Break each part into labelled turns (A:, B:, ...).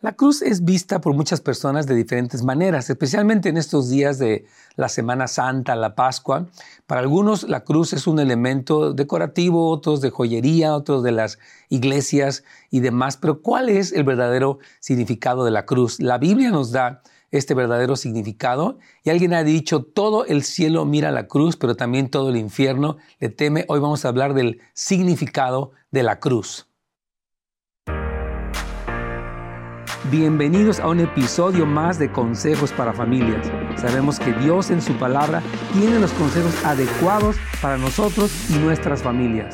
A: La cruz es vista por muchas personas de diferentes maneras, especialmente en estos días de la Semana Santa, la Pascua. Para algunos la cruz es un elemento decorativo, otros de joyería, otros de las iglesias y demás. Pero ¿cuál es el verdadero significado de la cruz? La Biblia nos da este verdadero significado y alguien ha dicho, todo el cielo mira la cruz, pero también todo el infierno le teme. Hoy vamos a hablar del significado de la cruz. Bienvenidos a un episodio más de Consejos para Familias. Sabemos que Dios en su palabra tiene los consejos adecuados para nosotros y nuestras familias.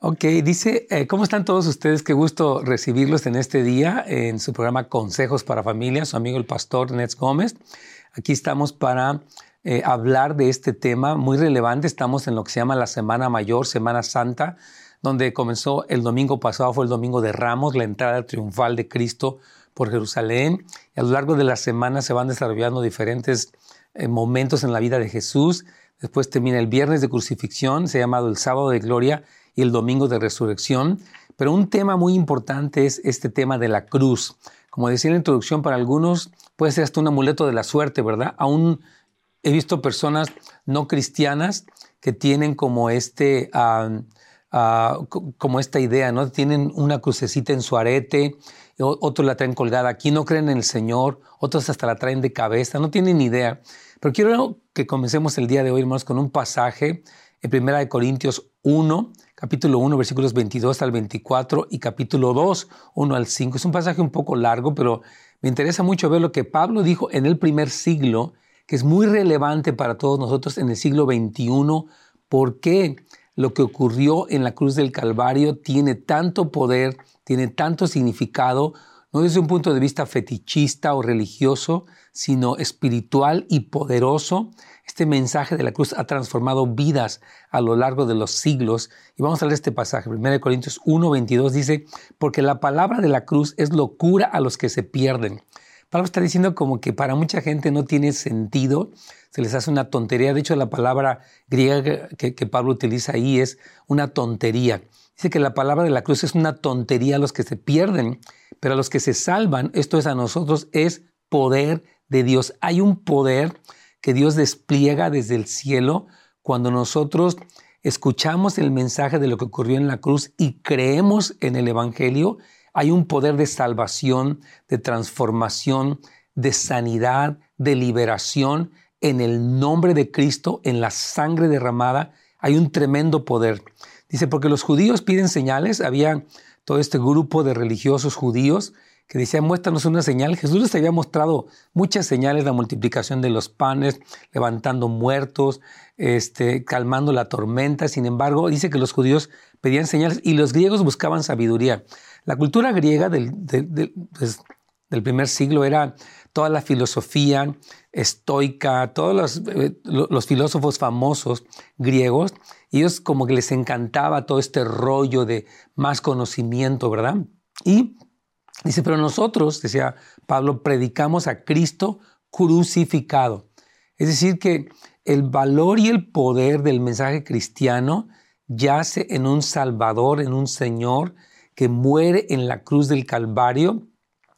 A: Ok, dice, eh, ¿cómo están todos ustedes? Qué gusto recibirlos en este día en su programa Consejos para Familias, su amigo el pastor Nets Gómez. Aquí estamos para eh, hablar de este tema muy relevante. Estamos en lo que se llama la Semana Mayor, Semana Santa, donde comenzó el domingo pasado, fue el domingo de Ramos, la entrada triunfal de Cristo por Jerusalén. Y a lo largo de la semana se van desarrollando diferentes eh, momentos en la vida de Jesús. Después termina el viernes de crucifixión, se ha llamado el sábado de gloria y el domingo de resurrección. Pero un tema muy importante es este tema de la cruz. Como decía en la introducción, para algunos puede ser hasta un amuleto de la suerte, ¿verdad? Aún he visto personas no cristianas que tienen como este... como esta idea, ¿no? Tienen una crucecita en su arete, otros la traen colgada aquí, no creen en el Señor, otros hasta la traen de cabeza, no tienen idea. Pero quiero que comencemos el día de hoy, hermanos, con un pasaje en 1 Corintios 1, capítulo 1, versículos 22 al 24 y capítulo 2, 1 al 5. Es un pasaje un poco largo, pero me interesa mucho ver lo que Pablo dijo en el primer siglo que es muy relevante para todos nosotros en el siglo XXI, porque lo que ocurrió en la cruz del Calvario tiene tanto poder, tiene tanto significado, no desde un punto de vista fetichista o religioso, sino espiritual y poderoso. Este mensaje de la cruz ha transformado vidas a lo largo de los siglos. Y vamos a leer este pasaje. 1 Corintios 1, 22 dice, porque la palabra de la cruz es locura a los que se pierden Pablo está diciendo como que para mucha gente no tiene sentido, se les hace una tontería. De hecho, la palabra griega que, Pablo utiliza ahí es una tontería. Dice que la palabra de la cruz es una tontería a los que se pierden, pero a los que se salvan, esto es a nosotros, es poder de Dios. Hay un poder que Dios despliega desde el cielo cuando nosotros escuchamos el mensaje de lo que ocurrió en la cruz y creemos en el Evangelio hay un poder de salvación, de transformación, de sanidad, de liberación en el nombre de Cristo, en la sangre derramada. Hay un tremendo poder. Dice, porque los judíos piden señales. Había todo este grupo de religiosos judíos que decían, muéstranos una señal. Jesús les había mostrado muchas señales, la multiplicación de los panes, levantando muertos, este, calmando la tormenta. Sin embargo, dice que los judíos pedían señales y los griegos buscaban sabiduría. La cultura griega pues, del, primer siglo era toda la filosofía estoica, todos los, eh, los, filósofos famosos griegos, ellos como que les encantaba todo este rollo de más conocimiento, ¿verdad? Y dice, pero nosotros, decía Pablo, predicamos a Cristo crucificado. Es decir, que el valor y el poder del mensaje cristiano yace en un Salvador, en un Señor que muere en la cruz del Calvario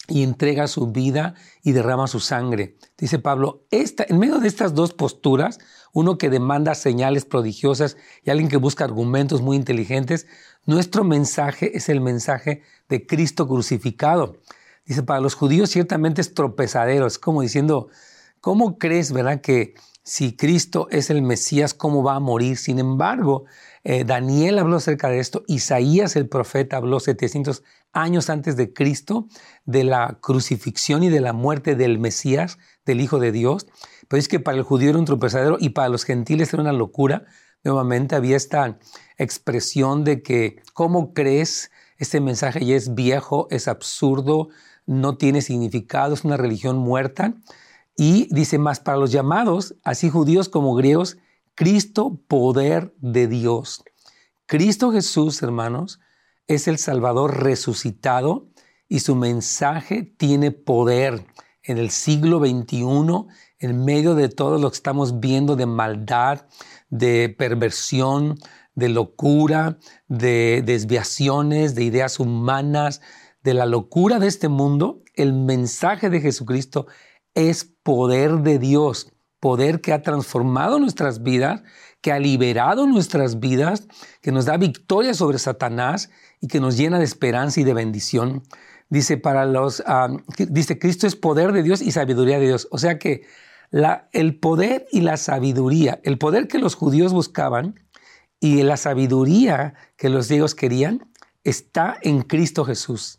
A: y entrega su vida y derrama su sangre. Dice Pablo, esta, en medio de estas dos posturas, uno que demanda señales prodigiosas y alguien que busca argumentos muy inteligentes, nuestro mensaje es el mensaje de Cristo crucificado. Dice, para los judíos ciertamente es tropezadero, es como diciendo, ¿cómo crees, verdad, que si Cristo es el Mesías, cómo va a morir? Sin embargo, eh, Daniel habló acerca de esto, Isaías el profeta habló 700 años antes de Cristo de la crucifixión y de la muerte del Mesías, del Hijo de Dios. Pero es que para el judío era un tropezadero y para los gentiles era una locura. Nuevamente había esta expresión de que, ¿cómo crees? Este mensaje ya es viejo, es absurdo, no tiene significado, es una religión muerta. Y dice más, para los llamados, así judíos como griegos, Cristo, poder de Dios. Cristo Jesús, hermanos, es el Salvador resucitado y su mensaje tiene poder en el siglo XXI, en medio de todo lo que estamos viendo de maldad, de perversión, de locura, de desviaciones, de ideas humanas, de la locura de este mundo, el mensaje de Jesucristo es poder de Dios, poder que ha transformado nuestras vidas, que ha liberado nuestras vidas, que nos da victoria sobre Satanás y que nos llena de esperanza y de bendición. Dice para los, ah, dice Cristo es poder de Dios y sabiduría de Dios. O sea que el poder y la sabiduría, el poder que los judíos buscaban y la sabiduría que los griegos querían, está en Cristo Jesús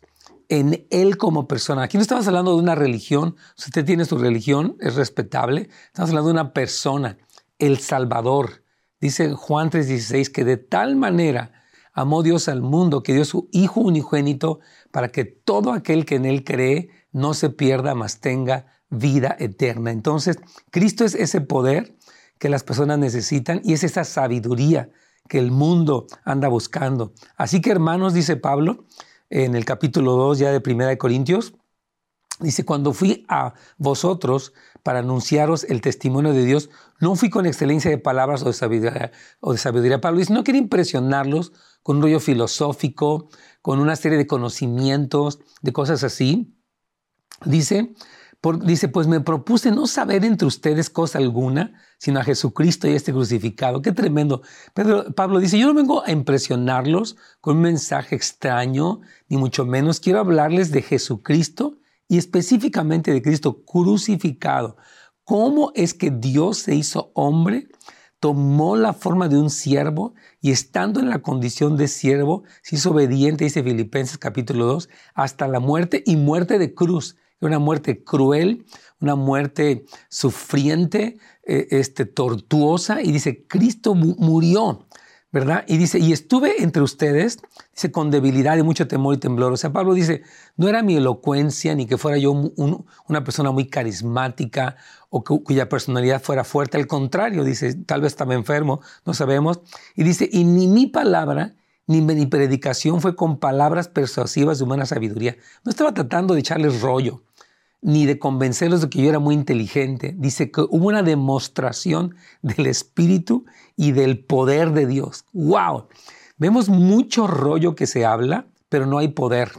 A: en Él como persona. Aquí no estamos hablando de una religión. Si usted tiene su religión, es respetable. Estamos hablando de una persona, el Salvador. Dice Juan 3:16 que de tal manera amó Dios al mundo que dio su Hijo unigénito para que todo aquel que en Él cree no se pierda, mas tenga vida eterna. Entonces, Cristo es ese poder que las personas necesitan y es esa sabiduría que el mundo anda buscando. Así que hermanos, dice Pablo, en el capítulo 2 ya de Primera de Corintios. Dice, cuando fui a vosotros para anunciaros el testimonio de Dios, no fui con excelencia de palabras o de sabiduría. O de sabiduría. Pablo dice, no quería impresionarlos con un rollo filosófico, con una serie de conocimientos, de cosas así. Dice, dice, pues me propuse no saber entre ustedes cosa alguna, sino a Jesucristo y este crucificado. Qué tremendo. Pedro, Pablo dice, yo no vengo a impresionarlos con un mensaje extraño, ni mucho menos. Quiero hablarles de Jesucristo y específicamente de Cristo crucificado. ¿Cómo es que Dios se hizo hombre? tomó la forma de un siervo y estando en la condición de siervo, se hizo obediente, dice Filipenses capítulo 2, hasta la muerte y muerte de cruz una muerte cruel, una muerte sufriente, eh, este, tortuosa, y dice, Cristo murió, ¿verdad? Y dice, y estuve entre ustedes, dice, con debilidad y mucho temor y temblor. O sea, Pablo dice, no era mi elocuencia, ni que fuera yo una persona muy carismática o cuya personalidad fuera fuerte, al contrario, dice, tal vez estaba enfermo, no sabemos. Y dice, y ni mi palabra, ni mi predicación fue con palabras persuasivas de humana sabiduría. No estaba tratando de echarles rollo ni de convencerlos de que yo era muy inteligente. Dice que hubo una demostración del Espíritu y del poder de Dios. ¡Wow! Vemos mucho rollo que se habla, pero no hay poder.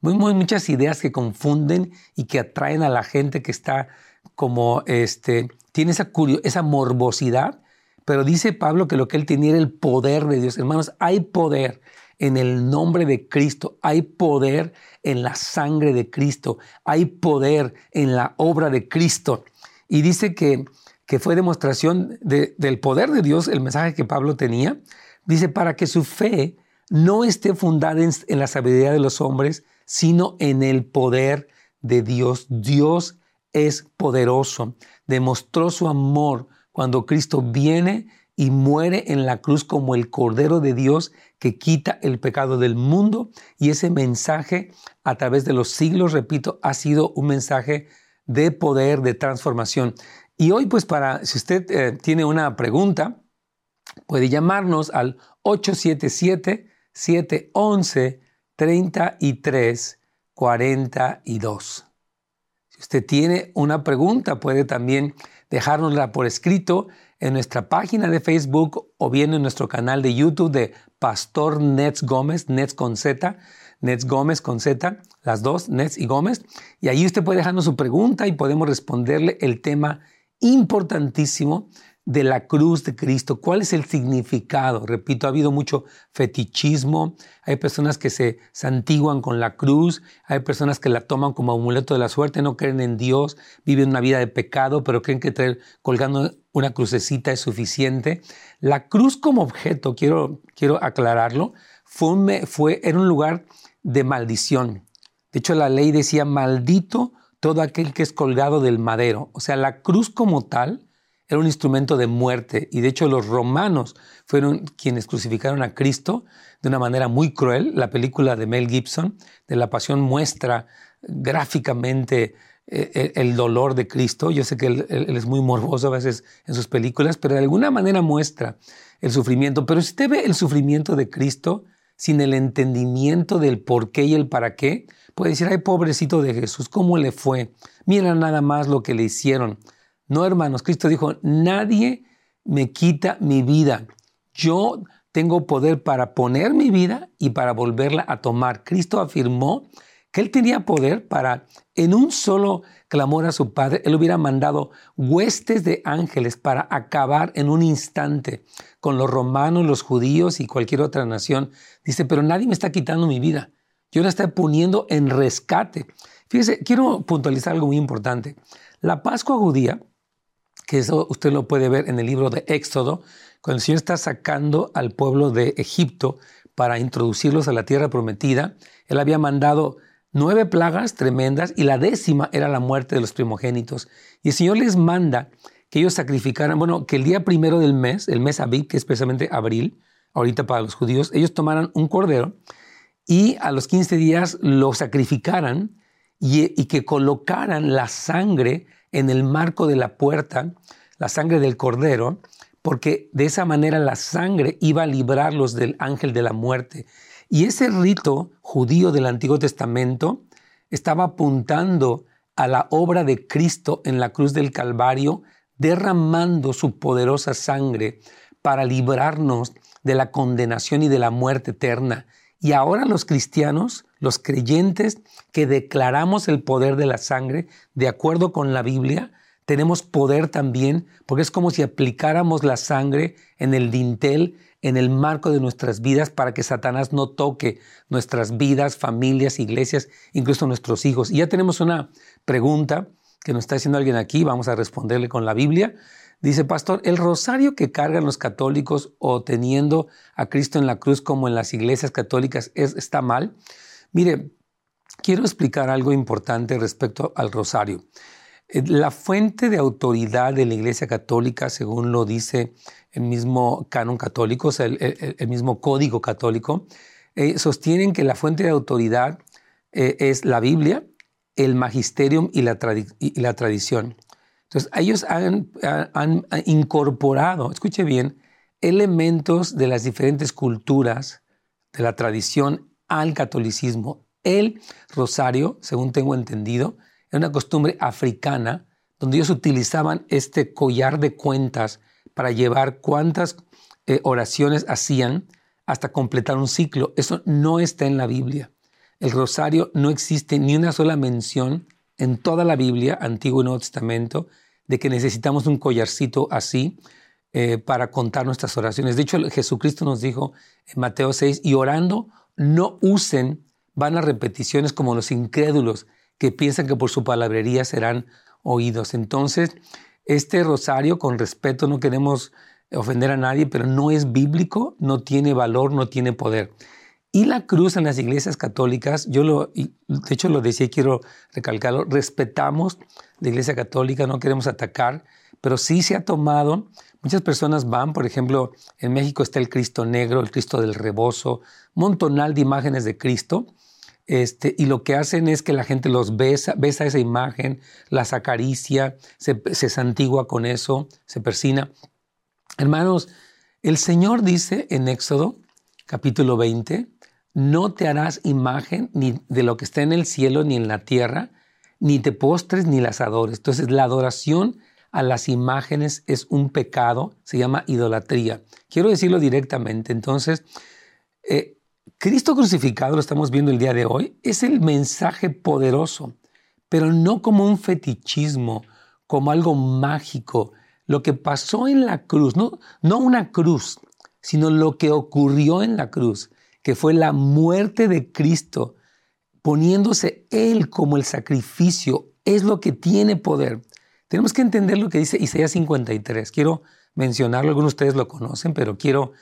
A: Vemos muchas ideas que confunden y que atraen a la gente que está como, este, tiene esa, esa morbosidad, pero dice Pablo que lo que él tenía era el poder de Dios. Hermanos, hay poder en el nombre de Cristo, hay poder en la sangre de Cristo, hay poder en la obra de Cristo. Y dice que, que fue demostración del poder de Dios el mensaje que Pablo tenía. Dice, para que su fe no esté fundada en, en la sabiduría de los hombres, sino en el poder de Dios. Dios es poderoso. Demostró su amor cuando Cristo viene y muere en la cruz como el Cordero de Dios que quita el pecado del mundo. Y ese mensaje a través de los siglos, repito, ha sido un mensaje de poder, de transformación. Y hoy, pues para, si usted eh, tiene una pregunta, puede llamarnos al 877-711-3342. Usted tiene una pregunta, puede también dejárnosla por escrito en nuestra página de Facebook o bien en nuestro canal de YouTube de Pastor Nets Gómez, Nets con Z, Nets Gómez con Z, las dos, Nets y Gómez. Y ahí usted puede dejarnos su pregunta y podemos responderle el tema importantísimo de la cruz de Cristo. ¿Cuál es el significado? Repito, ha habido mucho fetichismo, hay personas que se santiguan con la cruz, hay personas que la toman como amuleto de la suerte, no creen en Dios, viven una vida de pecado, pero creen que traer, colgando una crucecita es suficiente. La cruz como objeto, quiero, quiero aclararlo, fue, fue, era un lugar de maldición. De hecho, la ley decía, maldito todo aquel que es colgado del madero. O sea, la cruz como tal era un instrumento de muerte y de hecho los romanos fueron quienes crucificaron a Cristo de una manera muy cruel. La película de Mel Gibson de la Pasión muestra gráficamente eh, eh, el dolor de Cristo. Yo sé que él, es muy morboso a veces en sus películas, pero de alguna manera muestra el sufrimiento. Pero si usted ve el sufrimiento de Cristo sin el entendimiento del por qué y el para qué, puede decir, ay, pobrecito de Jesús, ¿cómo le fue? Mira nada más lo que le hicieron. No, hermanos, Cristo dijo, nadie me quita mi vida. Yo tengo poder para poner mi vida y para volverla a tomar. Cristo afirmó que él tenía poder para, en un solo clamor a su Padre, él hubiera mandado huestes de ángeles para acabar en un instante con los romanos, los judíos y cualquier otra nación. Dice, pero nadie me está quitando mi vida. Yo la estoy poniendo en rescate. Fíjese, quiero puntualizar algo muy importante. La Pascua judía, que eso usted lo puede ver en el libro de Éxodo, cuando el Señor está sacando al pueblo de Egipto para introducirlos a la tierra prometida, Él había mandado nueve plagas tremendas y la décima era la muerte de los primogénitos. Y el Señor les manda que ellos sacrificaran, bueno, que el día primero del mes, el mes Abib, que es precisamente abril, ahorita para los judíos, ellos tomaran un cordero y a los 15 días lo sacrificaran y, y que colocaran la sangre en el marco de la puerta, la sangre del cordero, porque de esa manera la sangre iba a librarlos del ángel de la muerte. Y ese rito judío del Antiguo Testamento estaba apuntando a la obra de Cristo en la cruz del Calvario, derramando su poderosa sangre para librarnos de la condenación y de la muerte eterna. Y ahora los cristianos, los creyentes que declaramos el poder de la sangre, de acuerdo con la Biblia, tenemos poder también, porque es como si aplicáramos la sangre en el dintel en el marco de nuestras vidas para que Satanás no toque nuestras vidas, familias, iglesias, incluso nuestros hijos. Y ya tenemos una pregunta que nos está haciendo alguien aquí, vamos a responderle con la Biblia. Dice, pastor, ¿el rosario que cargan los católicos o teniendo a Cristo en la cruz como en las iglesias católicas es, está mal? Mire, quiero explicar algo importante respecto al rosario. Eh, la fuente de autoridad de la Iglesia Católica, según lo dice el mismo canon católico, o sea, el, mismo código católico, eh, sostienen que la fuente de autoridad eh, es la Biblia, el magisterium y la, y la tradición. Entonces, ellos han, incorporado, escuche bien, elementos de las diferentes culturas de la tradición al catolicismo. El rosario, según tengo entendido, es una costumbre africana donde ellos utilizaban este collar de cuentas para llevar cuántas eh, oraciones hacían hasta completar un ciclo. Eso no está en la Biblia. El rosario no existe ni una sola mención en toda la Biblia, Antiguo y Nuevo Testamento, de que necesitamos un collarcito así eh, para contar nuestras oraciones. De hecho, Jesucristo nos dijo en Mateo 6, y orando, no usen vanas repeticiones como los incrédulos que piensan que por su palabrería serán oídos. Entonces, este rosario, con respeto, no queremos ofender a nadie, pero no es bíblico, no tiene valor, no tiene poder. Y la cruz en las iglesias católicas, yo lo, de hecho lo decía y quiero recalcarlo, respetamos la iglesia católica, no queremos atacar, pero sí se ha tomado, muchas personas van, por ejemplo, en México está el Cristo negro, el Cristo del rebozo, montonal de imágenes de Cristo, este, y lo que hacen es que la gente los besa, besa esa imagen, las acaricia, se, se santigua con eso, se persina. Hermanos, el Señor dice en Éxodo capítulo 20, no te harás imagen ni de lo que está en el cielo ni en la tierra, ni te postres ni las adores. Entonces la adoración a las imágenes es un pecado, se llama idolatría. Quiero decirlo directamente. Entonces, eh, Cristo crucificado, lo estamos viendo el día de hoy, es el mensaje poderoso, pero no como un fetichismo, como algo mágico. Lo que pasó en la cruz, no, no una cruz, sino lo que ocurrió en la cruz, que fue la muerte de Cristo, poniéndose Él como el sacrificio, es lo que tiene poder. Tenemos que entender lo que dice Isaías 53. Quiero mencionarlo, algunos de ustedes lo conocen, pero quiero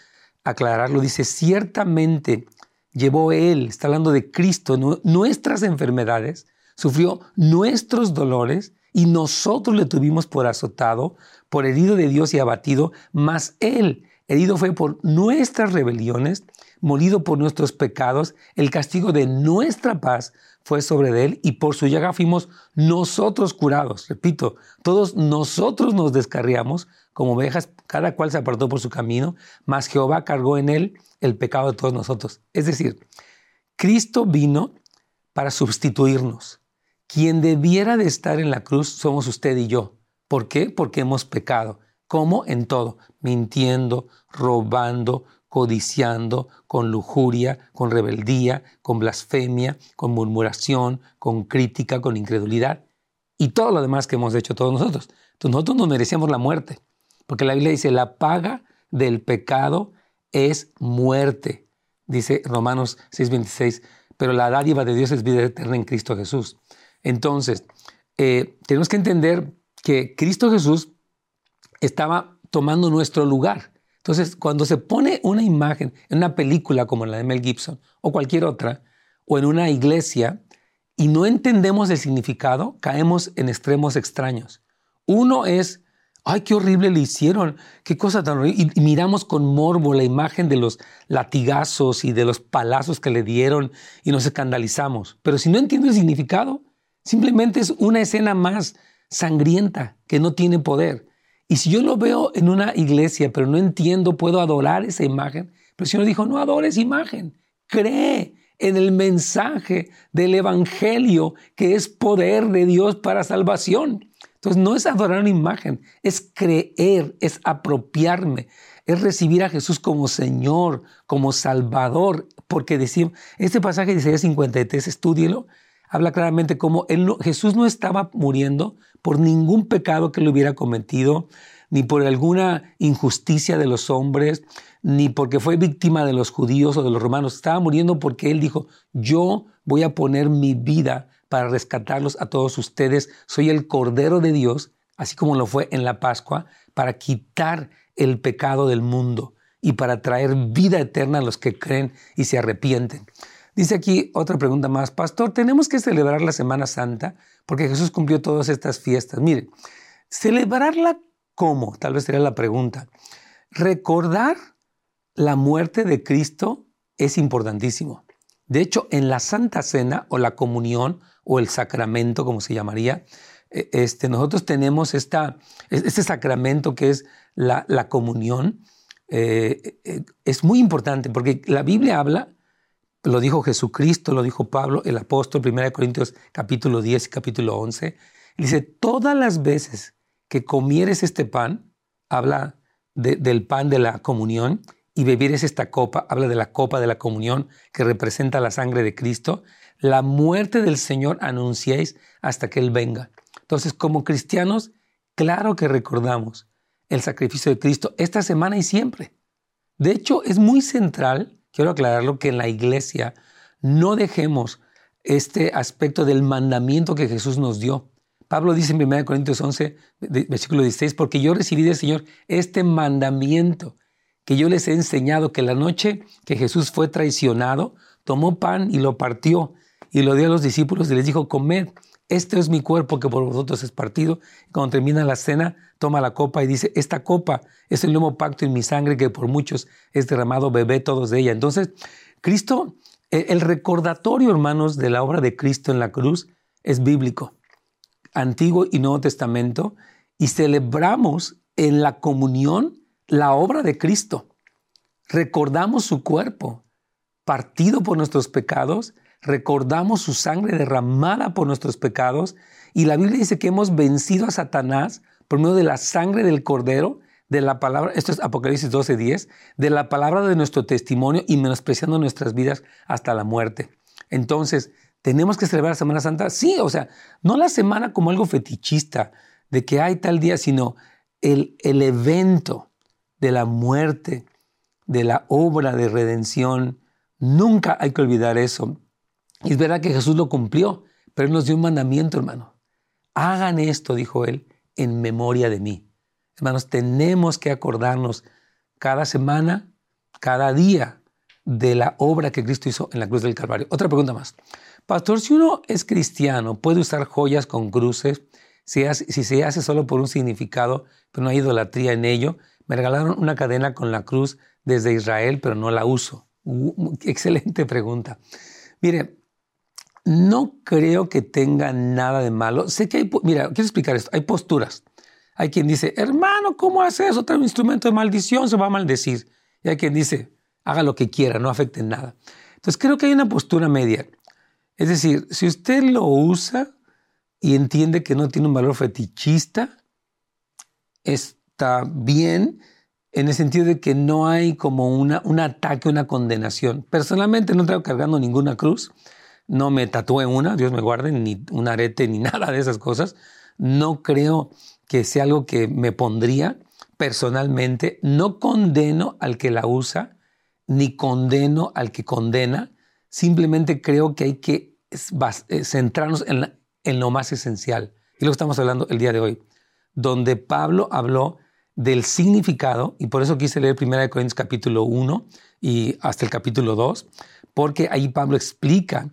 A: aclararlo. Dice, ciertamente llevó Él, está hablando de Cristo, nuestras enfermedades, sufrió nuestros dolores y nosotros le tuvimos por azotado, por herido de Dios y abatido, mas Él, herido fue por nuestras rebeliones, molido por nuestros pecados, el castigo de nuestra paz fue sobre él y por su llaga fuimos nosotros curados. Repito, todos nosotros nos descarriamos como ovejas, cada cual se apartó por su camino, mas Jehová cargó en él el pecado de todos nosotros. Es decir, Cristo vino para sustituirnos. Quien debiera de estar en la cruz somos usted y yo. ¿Por qué? Porque hemos pecado. ¿Cómo? En todo. Mintiendo, robando, codiciando, con lujuria, con rebeldía, con blasfemia, con murmuración, con crítica, con incredulidad y todo lo demás que hemos hecho todos nosotros. Nosotros nos merecíamos la muerte, porque la Biblia dice, la paga del pecado es muerte, dice Romanos 6:26, pero la dádiva de Dios es vida eterna en Cristo Jesús. Entonces, eh, tenemos que entender que Cristo Jesús estaba tomando nuestro lugar. Entonces, cuando se pone una imagen en una película como la de Mel Gibson o cualquier otra, o en una iglesia, y no entendemos el significado, caemos en extremos extraños. Uno es, ay, qué horrible le hicieron, qué cosa tan horrible. Y, miramos con morbo la imagen de los latigazos y de los palazos que le dieron y nos escandalizamos. Pero si no entiendo el significado, simplemente es una escena más sangrienta que no tiene poder. Y si yo lo veo en una iglesia, pero no entiendo, puedo adorar esa imagen. Pero el Señor dijo, no adores imagen, cree en el mensaje del Evangelio, que es poder de Dios para salvación. Entonces no es adorar una imagen, es creer, es apropiarme, es recibir a Jesús como Señor, como Salvador, porque decimos, este pasaje de Isaías 53, estúdielo, habla claramente como Jesús no estaba muriendo por ningún pecado que le hubiera cometido, ni por alguna injusticia de los hombres, ni porque fue víctima de los judíos o de los romanos. Estaba muriendo porque Él dijo, yo voy a poner mi vida para rescatarlos a todos ustedes. Soy el Cordero de Dios, así como lo fue en la Pascua, para quitar el pecado del mundo y para traer vida eterna a los que creen y se arrepienten. Dice aquí otra pregunta más, Pastor, tenemos que celebrar la Semana Santa porque Jesús cumplió todas estas fiestas. Mire, celebrarla cómo, tal vez sería la pregunta. Recordar la muerte de Cristo es importantísimo. De hecho, en la Santa Cena o la comunión o el sacramento, como se llamaría, e, este, nosotros tenemos esta, este sacramento que es la, comunión. Eh, eh, es muy importante porque la Biblia habla lo dijo Jesucristo, lo dijo Pablo, el apóstol, 1 Corintios capítulo 10 y capítulo 11. Dice, todas las veces que comieres este pan, habla del pan de la comunión, y bebieres esta copa, habla de la copa de la comunión que representa la sangre de Cristo, la muerte del Señor anunciéis hasta que Él venga. Entonces, como cristianos, claro que recordamos el sacrificio de Cristo esta semana y siempre. De hecho, es muy central quiero aclararlo, que en la iglesia no dejemos este aspecto del mandamiento que Jesús nos dio. Pablo dice en 1 Corintios 11, versículo 16, porque yo recibí del Señor este mandamiento que yo les he enseñado que la noche que Jesús fue traicionado, tomó pan y lo partió y lo dio a los discípulos y les dijo, comed, este es mi cuerpo que por vosotros es partido. Cuando termina la cena, toma la copa y dice, esta copa es el nuevo pacto en mi sangre que por muchos es derramado, bebé todos de ella. Entonces, Cristo, el recordatorio, hermanos, de la obra de Cristo en la cruz es bíblico, Antiguo y Nuevo Testamento, y celebramos en la comunión la obra de Cristo. Recordamos su cuerpo, partido por nuestros pecados, recordamos su sangre derramada por nuestros pecados y la Biblia dice que hemos vencido a Satanás por medio de la sangre del cordero, de la palabra, esto es Apocalipsis 12:10, de la palabra de nuestro testimonio y menospreciando nuestras vidas hasta la muerte. Entonces, ¿tenemos que celebrar la Semana Santa? Sí, o sea, no la semana como algo fetichista, de que hay tal día, sino el, el evento de la muerte, de la obra de redención. Nunca hay que olvidar eso. Y es verdad que Jesús lo cumplió, pero Él nos dio un mandamiento, hermano. Hagan esto, dijo Él, en memoria de mí. Hermanos, tenemos que acordarnos cada semana, cada día, de la obra que Cristo hizo en la cruz del Calvario. Otra pregunta más. Pastor, si uno es cristiano, ¿puede usar joyas con cruces? Si, se hace solo por un significado, pero no hay idolatría en ello. Me regalaron una cadena con la cruz desde Israel, pero no la uso. Excelente pregunta. Mire, no creo que tenga nada de malo. Sé que hay, mira, quiero explicar esto, hay posturas. Hay quien dice, hermano, ¿cómo hace eso? Instrumento de maldición, se va a maldecir. Y hay quien dice, haga lo que quiera, no afecte nada. Entonces creo que hay una postura media. Es decir, si usted lo usa y entiende que no tiene un valor fetichista, está bien. en el sentido de que no hay como un ataque, una condenación. Personalmente no traigo cargando ninguna cruz, no me tatué una, Dios me guarde, ni un arete, ni nada de esas cosas. No creo que sea algo que me pondría personalmente. No condeno al que la usa, ni condeno al que condena. Simplemente creo que hay que eh, centrarnos en, en lo más esencial. Y lo que estamos hablando el día de hoy, donde Pablo habló del significado, y por eso quise leer 1 Corintios capítulo 1 y hasta el capítulo 2, porque ahí Pablo explica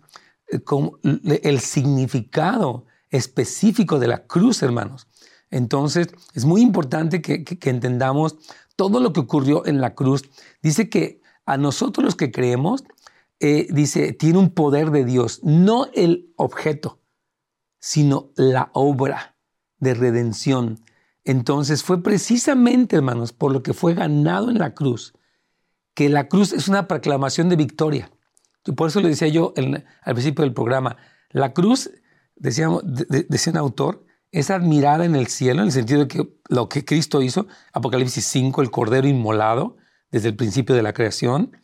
A: eh, el significado específico de la cruz, hermanos. Entonces, es muy importante que, entendamos todo lo que ocurrió en la cruz. Dice que a nosotros los que creemos, eh, dice, tiene un poder de Dios, no el objeto, sino la obra de redención. Entonces fue precisamente, hermanos, por lo que fue ganado en la cruz, que la cruz es una proclamación de victoria. Por eso le decía yo al principio del programa, la cruz, decía un autor, es admirada en el cielo, en el sentido de que lo que Cristo hizo, Apocalipsis 5, el Cordero inmolado desde el principio de la creación,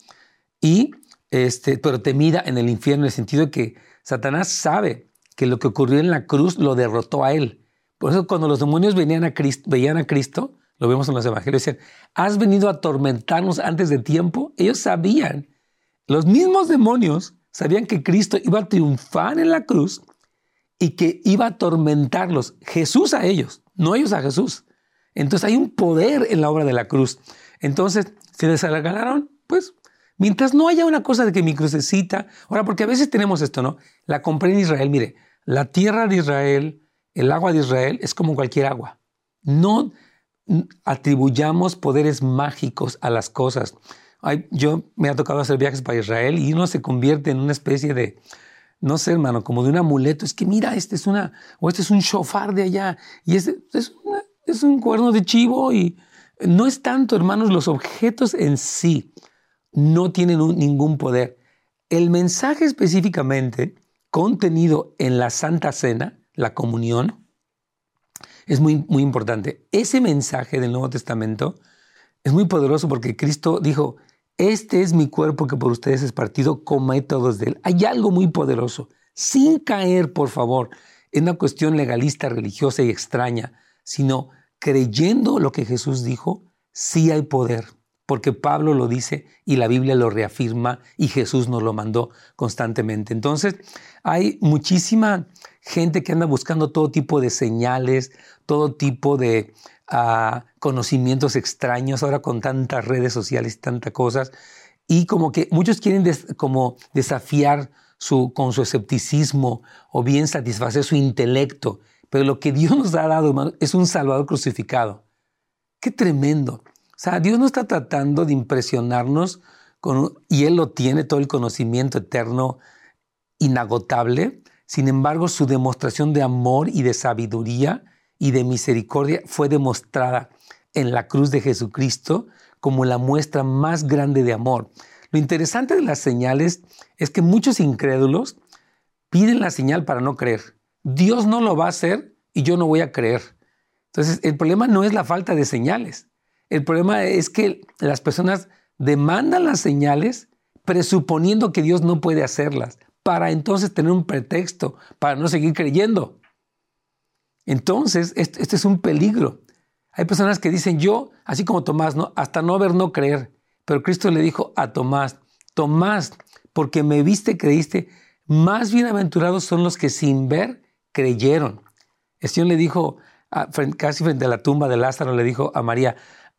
A: y este, pero temida en el infierno, en el sentido de que Satanás sabe que lo que ocurrió en la cruz lo derrotó a él. Por eso cuando los demonios venían a Cristo, veían a Cristo, lo vemos en los evangelios, decían, has venido a atormentarnos antes de tiempo. Ellos sabían, los mismos demonios sabían que Cristo iba a triunfar en la cruz y que iba a atormentarlos, Jesús a ellos, no ellos a Jesús. Entonces hay un poder en la obra de la cruz. Entonces, ¿se les regalaron? Pues mientras no haya una cosa de que mi crucecita, ahora porque a veces tenemos esto, ¿no? La compré en Israel, mire, la tierra de Israel, el agua de Israel es como cualquier agua. No atribuyamos poderes mágicos a las cosas. Yo me ha tocado hacer viajes para Israel y uno se convierte en una especie de, no sé, hermano, como de un amuleto. Es que mira, este es una, o este es un shofar de allá, y este es, es un cuerno de chivo, y no es tanto, hermanos, los objetos en sí no tienen ningún poder. El mensaje específicamente contenido en la Santa Cena, la comunión, es muy, muy importante. Ese mensaje del Nuevo Testamento es muy poderoso porque Cristo dijo, este es mi cuerpo que por ustedes es partido, comed todos de él. Hay algo muy poderoso, sin caer, por favor, en una cuestión legalista, religiosa y extraña, sino creyendo lo que Jesús dijo, sí hay poder, porque Pablo lo dice y la Biblia lo reafirma y Jesús nos lo mandó constantemente. Entonces, hay muchísima gente que anda buscando todo tipo de señales, todo tipo de conocimientos extraños ahora con tantas redes sociales y tantas cosas. Y como que muchos quieren como desafiar su, con su escepticismo o bien satisfacer su intelecto. Pero lo que Dios nos ha dado, es un Salvador crucificado. Qué tremendo. O sea, Dios no está tratando de impresionarnos con, y Él lo tiene, todo el conocimiento eterno, inagotable. Sin embargo, su demostración de amor y de sabiduría y de misericordia fue demostrada en la cruz de Jesucristo como la muestra más grande de amor. Lo interesante de las señales es que muchos incrédulos piden la señal para no creer. Dios no lo va a hacer y yo no voy a creer. Entonces, el problema no es la falta de señales. El problema es que las personas demandan las señales presuponiendo que Dios no puede hacerlas, para entonces tener un pretexto para no seguir creyendo. Entonces, este, es un peligro. Hay personas que dicen, yo, así como Tomás, ¿no? hasta no ver, no creer. Pero Cristo le dijo a Tomás, Tomás, porque me viste, creíste, más bienaventurados son los que sin ver creyeron. El Señor le dijo, casi frente a la tumba de Lázaro, le dijo a María,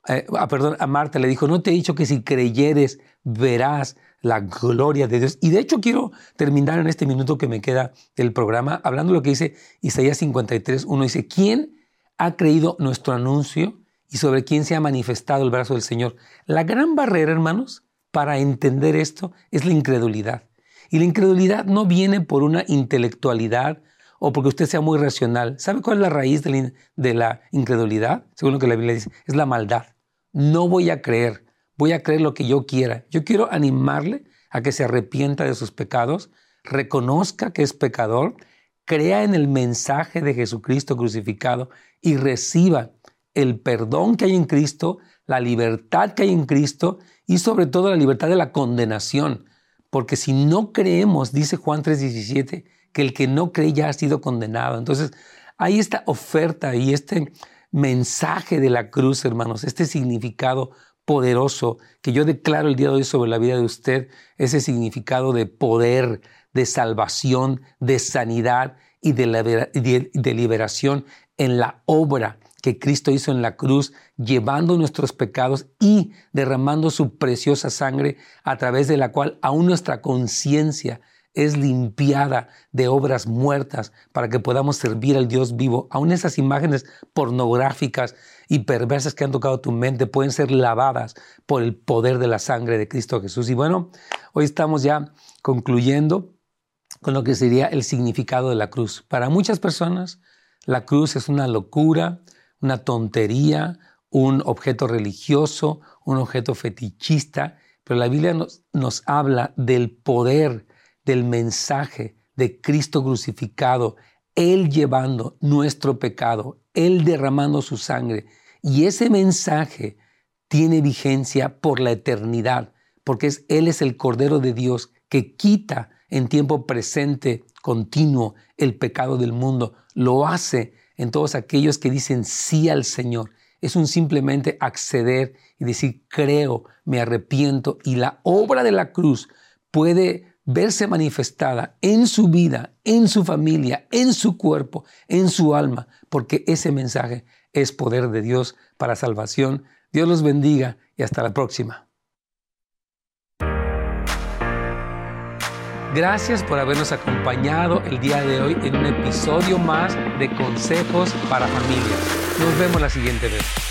A: eh, ah, perdón, a Marta, le dijo, no te he dicho que si creyeres verás la gloria de Dios. Y de hecho quiero terminar en este minuto que me queda del programa hablando de lo que dice Isaías 53, uno dice, ¿quién ha creído nuestro anuncio y sobre quién se ha manifestado el brazo del Señor? La gran barrera, hermanos, para entender esto es la incredulidad. Y la incredulidad no viene por una intelectualidad o porque usted sea muy racional. ¿Sabe cuál es la raíz de la incredulidad? Según lo que la Biblia dice, es la maldad. No voy a creer voy a creer lo que yo quiera. Yo quiero animarle a que se arrepienta de sus pecados, reconozca que es pecador, crea en el mensaje de Jesucristo crucificado y reciba el perdón que hay en Cristo, la libertad que hay en Cristo y sobre todo la libertad de la condenación. Porque si no creemos, dice Juan 3:17, que el que no cree ya ha sido condenado. Entonces, hay esta oferta y este mensaje de la cruz, hermanos, este significado poderoso que yo declaro el día de hoy sobre la vida de usted, ese significado de poder, de salvación, de sanidad y de, liberación en la obra que Cristo hizo en la cruz, llevando nuestros pecados y derramando su preciosa sangre, a través de la cual aún nuestra conciencia es limpiada de obras muertas para que podamos servir al Dios vivo. Aún esas imágenes pornográficas y perversas que han tocado tu mente pueden ser lavadas por el poder de la sangre de Cristo Jesús. Y bueno, hoy estamos ya concluyendo con lo que sería el significado de la cruz. Para muchas personas, la cruz es una locura, una tontería, un objeto religioso, un objeto fetichista, pero la Biblia nos, nos habla del poder del mensaje de Cristo crucificado, Él llevando nuestro pecado, Él derramando su sangre. Y ese mensaje tiene vigencia por la eternidad, porque es, Él es el Cordero de Dios que quita en tiempo presente, continuo, el pecado del mundo. Lo hace en todos aquellos que dicen sí al Señor. Es un simplemente acceder y decir, creo, me arrepiento. Y la obra de la cruz puede verse manifestada en su vida, en su familia, en su cuerpo, en su alma, porque ese mensaje es poder de Dios para salvación. Dios los bendiga y hasta la próxima. Gracias por habernos acompañado el día de hoy en un episodio más de Consejos para Familias. Nos vemos la siguiente vez.